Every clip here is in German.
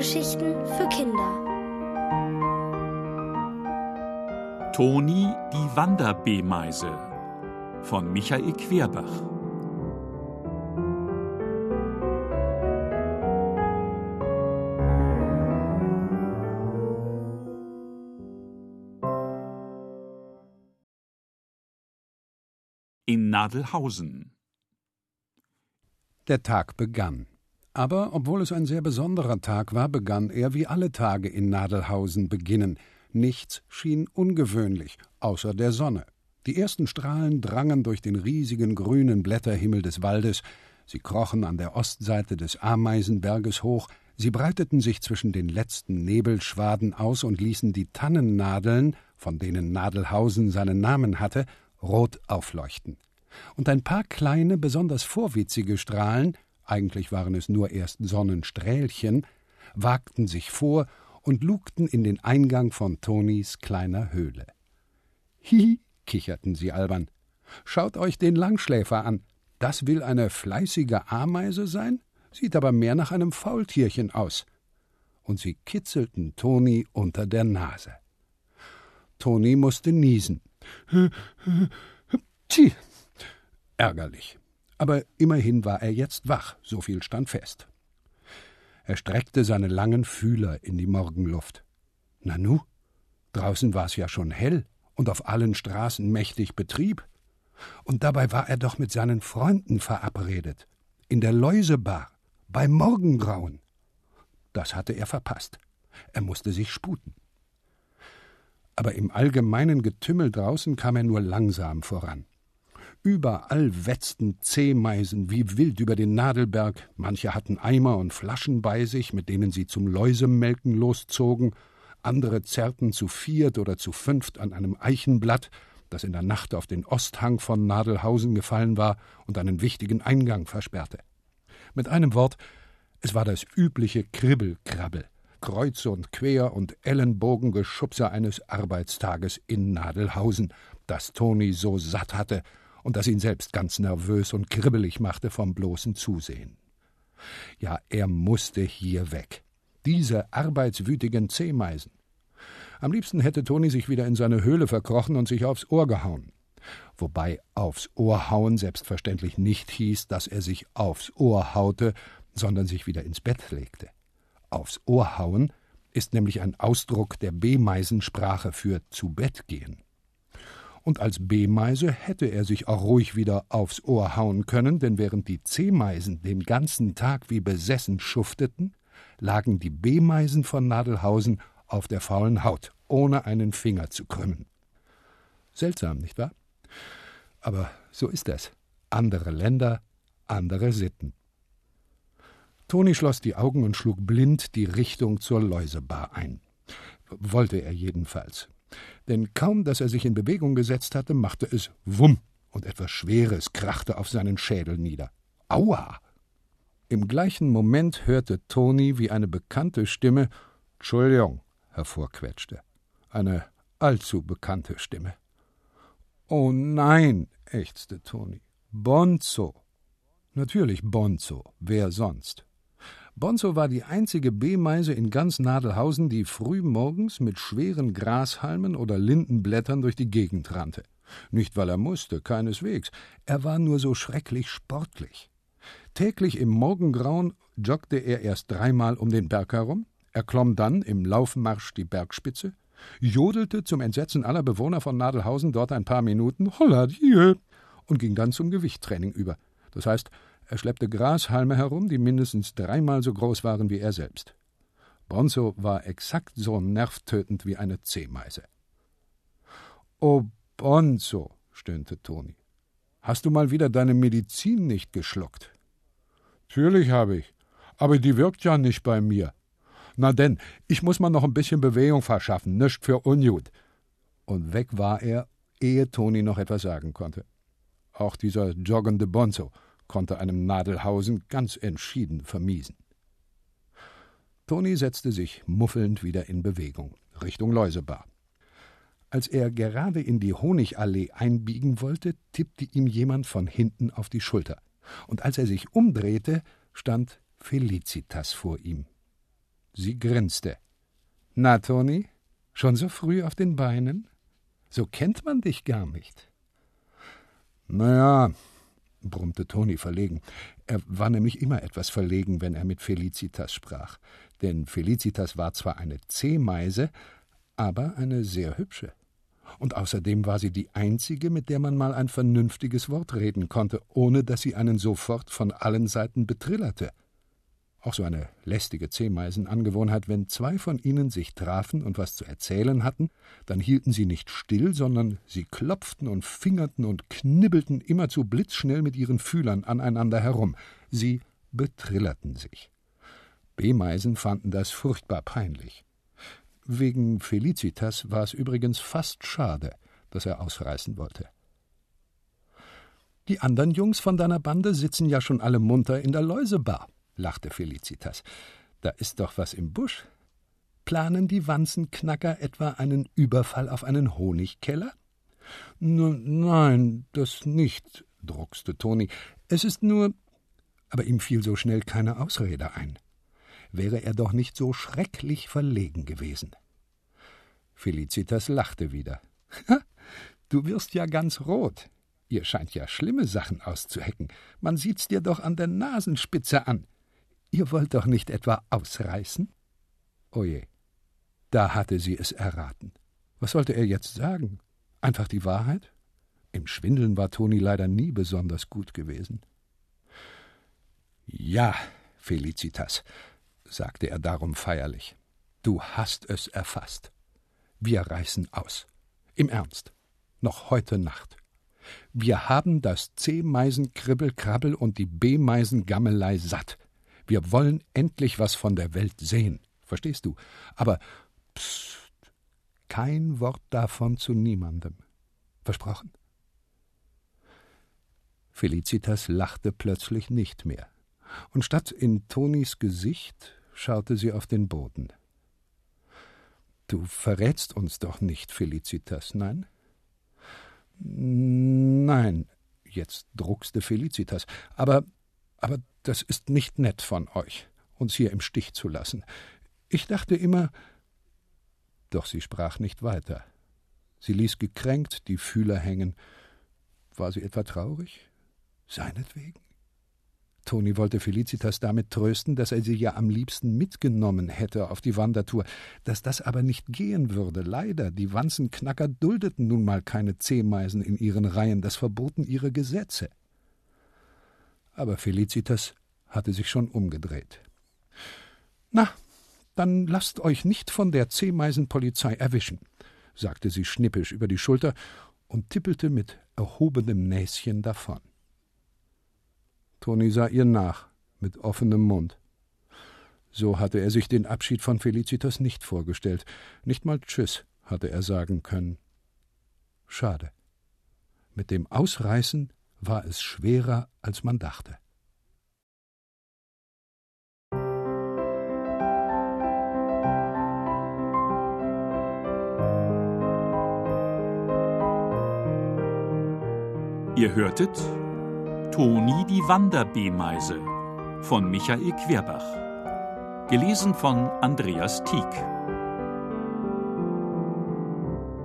Hörgeschichten für Kinder. Toni die Wanderbeemeise von Michael Querbach. In Nadelhausen. Der Tag begann. Aber obwohl es ein sehr besonderer Tag war, begann er, wie alle Tage in Nadelhausen beginnen. Nichts schien ungewöhnlich, außer der Sonne. Die ersten Strahlen drangen durch den riesigen grünen Blätterhimmel des Waldes, sie krochen an der Ostseite des Ameisenberges hoch, sie breiteten sich zwischen den letzten Nebelschwaden aus und ließen die Tannennadeln, von denen Nadelhausen seinen Namen hatte, rot aufleuchten. Und ein paar kleine, besonders vorwitzige Strahlen eigentlich waren es nur erst Sonnenstrählchen, wagten sich vor und lugten in den Eingang von Tonis kleiner Höhle. Hihi, kicherten sie albern. Schaut euch den Langschläfer an. Das will eine fleißige Ameise sein? Sieht aber mehr nach einem Faultierchen aus. Und sie kitzelten Toni unter der Nase. Toni musste niesen. Tchi, ärgerlich aber immerhin war er jetzt wach, so viel stand fest. Er streckte seine langen Fühler in die Morgenluft. Nanu, draußen war's ja schon hell und auf allen Straßen mächtig Betrieb. Und dabei war er doch mit seinen Freunden verabredet. In der Läusebar, beim Morgengrauen. Das hatte er verpasst. Er musste sich sputen. Aber im allgemeinen Getümmel draußen kam er nur langsam voran. Überall wetzten Zehmeisen wie wild über den Nadelberg, manche hatten Eimer und Flaschen bei sich, mit denen sie zum Läusemelken loszogen, andere zerrten zu viert oder zu fünft an einem Eichenblatt, das in der Nacht auf den Osthang von Nadelhausen gefallen war und einen wichtigen Eingang versperrte. Mit einem Wort, es war das übliche Kribbelkrabbel, kreuz und quer und Ellenbogengeschubse eines Arbeitstages in Nadelhausen, das Toni so satt hatte und das ihn selbst ganz nervös und kribbelig machte vom bloßen Zusehen. Ja, er musste hier weg. Diese arbeitswütigen Zehmeisen. Am liebsten hätte Toni sich wieder in seine Höhle verkrochen und sich aufs Ohr gehauen. Wobei aufs Ohr hauen selbstverständlich nicht hieß, dass er sich aufs Ohr haute, sondern sich wieder ins Bett legte. Aufs Ohr hauen ist nämlich ein Ausdruck der B-Meisensprache für zu Bett gehen und als B-Meise hätte er sich auch ruhig wieder aufs Ohr hauen können, denn während die C-Meisen den ganzen Tag wie besessen schufteten, lagen die B-Meisen von Nadelhausen auf der faulen Haut, ohne einen Finger zu krümmen. Seltsam, nicht wahr? Aber so ist es. Andere Länder, andere Sitten. Toni schloss die Augen und schlug blind die Richtung zur Läusebar ein. Wollte er jedenfalls denn kaum, dass er sich in Bewegung gesetzt hatte, machte es Wumm und etwas Schweres krachte auf seinen Schädel nieder. Aua! Im gleichen Moment hörte Toni, wie eine bekannte Stimme Entschuldigung hervorquetschte. Eine allzu bekannte Stimme. Oh nein, ächzte Toni. Bonzo. Natürlich Bonzo. Wer sonst? Bonzo war die einzige B-Meise in ganz Nadelhausen, die früh morgens mit schweren Grashalmen oder Lindenblättern durch die Gegend rannte. Nicht, weil er musste, keineswegs. Er war nur so schrecklich sportlich. Täglich im Morgengrauen joggte er erst dreimal um den Berg herum, erklomm dann im Laufmarsch die Bergspitze, jodelte zum Entsetzen aller Bewohner von Nadelhausen dort ein paar Minuten, holla die, und ging dann zum Gewichttraining über. Das heißt, er schleppte Grashalme herum, die mindestens dreimal so groß waren wie er selbst. Bonzo war exakt so nervtötend wie eine Zehmeise. Oh, Bonzo, stöhnte Toni. Hast du mal wieder deine Medizin nicht geschluckt? Natürlich habe ich, aber die wirkt ja nicht bei mir. Na denn, ich muss mal noch ein bisschen Bewegung verschaffen, nischt für Unjut. Und weg war er, ehe Toni noch etwas sagen konnte. Auch dieser joggende Bonzo konnte einem Nadelhausen ganz entschieden vermiesen. Toni setzte sich muffelnd wieder in Bewegung, Richtung Läusebar. Als er gerade in die Honigallee einbiegen wollte, tippte ihm jemand von hinten auf die Schulter, und als er sich umdrehte, stand Felicitas vor ihm. Sie grinste. Na, Toni, schon so früh auf den Beinen? So kennt man dich gar nicht. Na ja, brummte Toni verlegen. Er war nämlich immer etwas verlegen, wenn er mit Felicitas sprach. Denn Felicitas war zwar eine Zehmeise, aber eine sehr hübsche. Und außerdem war sie die einzige, mit der man mal ein vernünftiges Wort reden konnte, ohne dass sie einen sofort von allen Seiten betrillerte. Auch so eine lästige Zehmeisenangewohnheit, wenn zwei von ihnen sich trafen und was zu erzählen hatten, dann hielten sie nicht still, sondern sie klopften und fingerten und knibbelten immerzu blitzschnell mit ihren Fühlern aneinander herum. Sie betrillerten sich. B-Meisen fanden das furchtbar peinlich. Wegen Felicitas war es übrigens fast schade, dass er ausreißen wollte. Die anderen Jungs von deiner Bande sitzen ja schon alle munter in der Läusebar lachte Felicitas. Da ist doch was im Busch. Planen die Wanzenknacker etwa einen Überfall auf einen Honigkeller? N nein, das nicht, druckste Toni. Es ist nur. Aber ihm fiel so schnell keine Ausrede ein. Wäre er doch nicht so schrecklich verlegen gewesen. Felicitas lachte wieder. Du wirst ja ganz rot. Ihr scheint ja schlimme Sachen auszuhecken. Man sieht's dir doch an der Nasenspitze an. Ihr wollt doch nicht etwa ausreißen? Oje, da hatte sie es erraten. Was sollte er jetzt sagen? Einfach die Wahrheit? Im Schwindeln war Toni leider nie besonders gut gewesen. Ja, Felicitas, sagte er darum feierlich, du hast es erfasst. Wir reißen aus. Im Ernst. Noch heute Nacht. Wir haben das C-Meisen-Kribbel-Krabbel und die B-Meisen-Gammelei satt. Wir wollen endlich was von der Welt sehen. Verstehst du? Aber psst, kein Wort davon zu niemandem. Versprochen? Felicitas lachte plötzlich nicht mehr. Und statt in Tonis Gesicht schaute sie auf den Boden. Du verrätst uns doch nicht, Felicitas, nein? Nein, jetzt druckste Felicitas. Aber aber das ist nicht nett von euch, uns hier im Stich zu lassen. Ich dachte immer. Doch sie sprach nicht weiter. Sie ließ gekränkt die Fühler hängen. War sie etwa traurig? Seinetwegen? Toni wollte Felicitas damit trösten, dass er sie ja am liebsten mitgenommen hätte auf die Wandertour, dass das aber nicht gehen würde. Leider, die Wanzenknacker duldeten nun mal keine Zehmeisen in ihren Reihen, das verboten ihre Gesetze aber Felicitas hatte sich schon umgedreht. Na, dann lasst euch nicht von der Zehmeisenpolizei erwischen, sagte sie schnippisch über die Schulter und tippelte mit erhobenem Näschen davon. Toni sah ihr nach, mit offenem Mund. So hatte er sich den Abschied von Felicitas nicht vorgestellt. Nicht mal Tschüss hatte er sagen können. Schade. Mit dem Ausreißen war es schwerer, als man dachte. Ihr hörtet Toni die Wanderbeemeise von Michael Querbach. Gelesen von Andreas Tieck.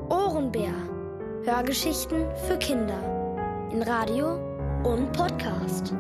Ohrenbär. Hörgeschichten für Kinder Radio und Podcast.